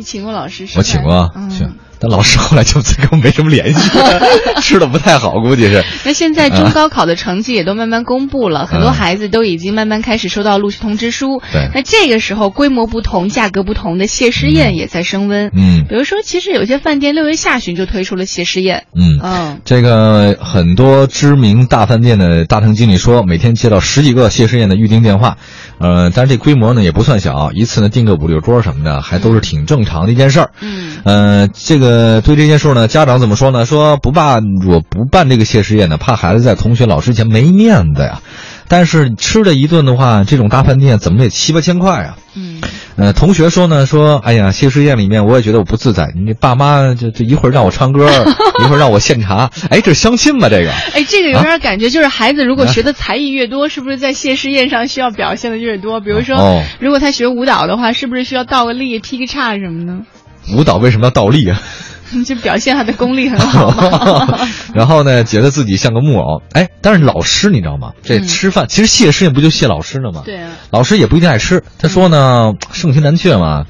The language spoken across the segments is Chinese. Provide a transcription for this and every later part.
你请过老师吃饭？我请过，嗯行。但老师后来就跟我没什么联系，吃的不太好，估计是。那现在中高考的成绩也都慢慢公布了，很多嗯孩子都已经慢慢开始收到录取通知书。对那这个时候规模不同、价格不同的谢师宴也在升温。嗯比如说，其实有些饭店六月下旬就推出了谢师宴。嗯嗯，这个很多知名大饭店的大堂经理说，每天接到十几个谢师宴的预订电话，呃，但是这规模呢也不算小，一次呢订个五六桌什么的，还都是挺正常的一件事儿。嗯，呃，这个对这件事呢，家长怎么说呢？说不办，我不办这个谢师宴呢，怕孩子在同学老师前没面子呀。但是吃了一顿的话，这种大饭店怎么得七八千块啊？嗯，呃，同学说呢，说哎呀，谢师宴里面我也觉得我不自在，你爸妈这这一会儿让我唱歌，一会儿让我献茶，哎，这是相亲吧？这个哎，这个有点感觉，就是孩子如果啊学的才艺越多，是不是在谢师宴上需要表现的越多？比如说，哦如果他学舞蹈的话，是不是需要倒个立、劈个叉什么呢？舞蹈为什么要倒立啊？就表现他的功力很好嘛。然后呢，觉得自己像个木偶，哎，但是老师你知道吗？这嗯吃饭、其实谢师宴不就谢老师呢吗？对啊，老师也不一定爱吃。他说呢，盛情难却嘛，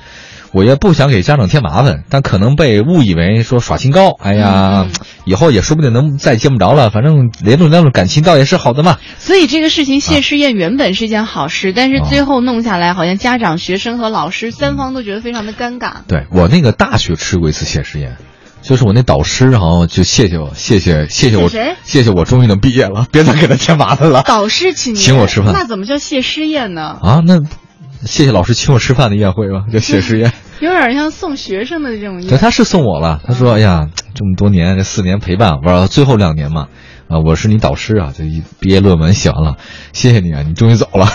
我也不想给家长添麻烦，但可能被误以为说耍清高。哎呀，嗯以后也说不定能再见不着了，反正联络联络感情倒也是好的嘛。所以这个事情谢师宴原本是件好事，但是哦最后弄下来，好像家长、学生和老师三方都觉得非常的尴尬。对我那个大学吃过一次谢师宴。就是我那导师，然后就谢谢我，谢谢谢谢我，谢谁谢谢我终于能毕业了，别再给他添麻烦了导师请请我吃饭那怎么叫谢师宴呢？啊！那谢谢老师请我吃饭的宴会吧，叫谢师宴。有点像送学生的这种对，宴。他是送我了。他说：“哎呀，这么多年，这四年陪伴，玩到最后两年嘛，啊，我是你导师啊，这一毕业论文写完了，谢谢你啊，你终于走了。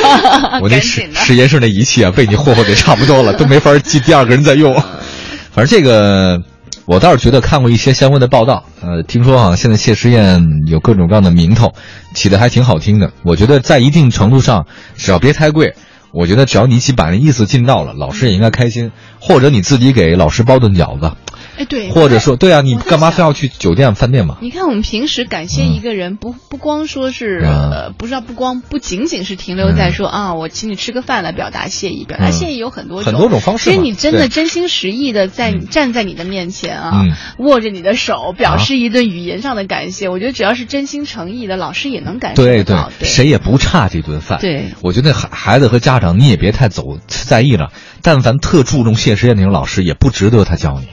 我那实实验室那仪器啊，被你霍霍的差不多了，都没法记第二个人再用。反正这个。”我倒是觉得看过一些相关的报道，呃，听说啊，现在谢师宴有各种各样的名头，起的还挺好听的。我觉得在一定程度上，只要别太贵，我觉得只要你一起把那意思尽到了，老师也应该开心。或者你自己给老师包顿饺子，哎，对，或者说，对啊，你干嘛非要去酒店饭店嘛？你看，我们平时感谢一个人，不不光说是嗯呃，不是不光不仅仅是停留在说啊，我请你吃个饭来表达谢意，表达嗯谢意有很多很多种方式其实你真的真心实意的在嗯站在你的面前啊嗯，握着你的手，表啊示一顿语言上的感谢。我觉得只要是真心诚意的，老师也能感受对对对，谁也不差这顿饭。对我觉得孩孩子和家长你也别太走在意了。但凡特注重谢师宴那种老师，也不值得他教你。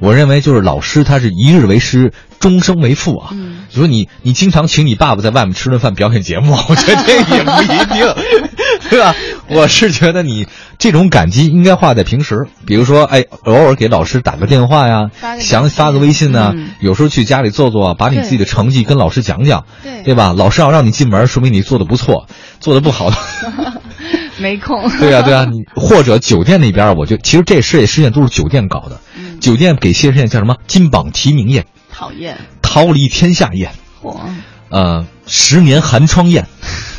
对我认为就是老师他是一日为师，终生为父啊。嗯就说你你经常请你爸爸在外面吃顿饭 表演节目，我觉得这也不一定，对吧？我是觉得你这种感激应该花在平时，比如说哎，偶尔给老师打个电话呀，想发个微信呐、嗯有时候去家里坐坐啊，把你自己的成绩跟老师讲讲，对对吧？老师要让你进门，说明你做的不错，做的不好的。没空。对啊、对啊、你或者酒店那边，我就其实这事业实验都是酒店搞的。嗯酒店给谢师宴叫什么？金榜题名宴、讨厌，桃李天下宴、嚯，呃，十年寒窗宴，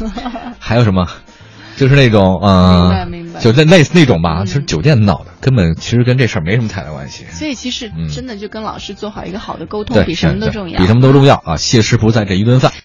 还有什么？就是那种呃，明白明白就类类似那种吧。嗯其实酒店闹的，根本其实跟这事儿没什么太大关系。所以其实嗯真的就跟老师做好一个好的沟通，对，比什么都重要。比什么都重要啊！谢师傅在这一顿饭。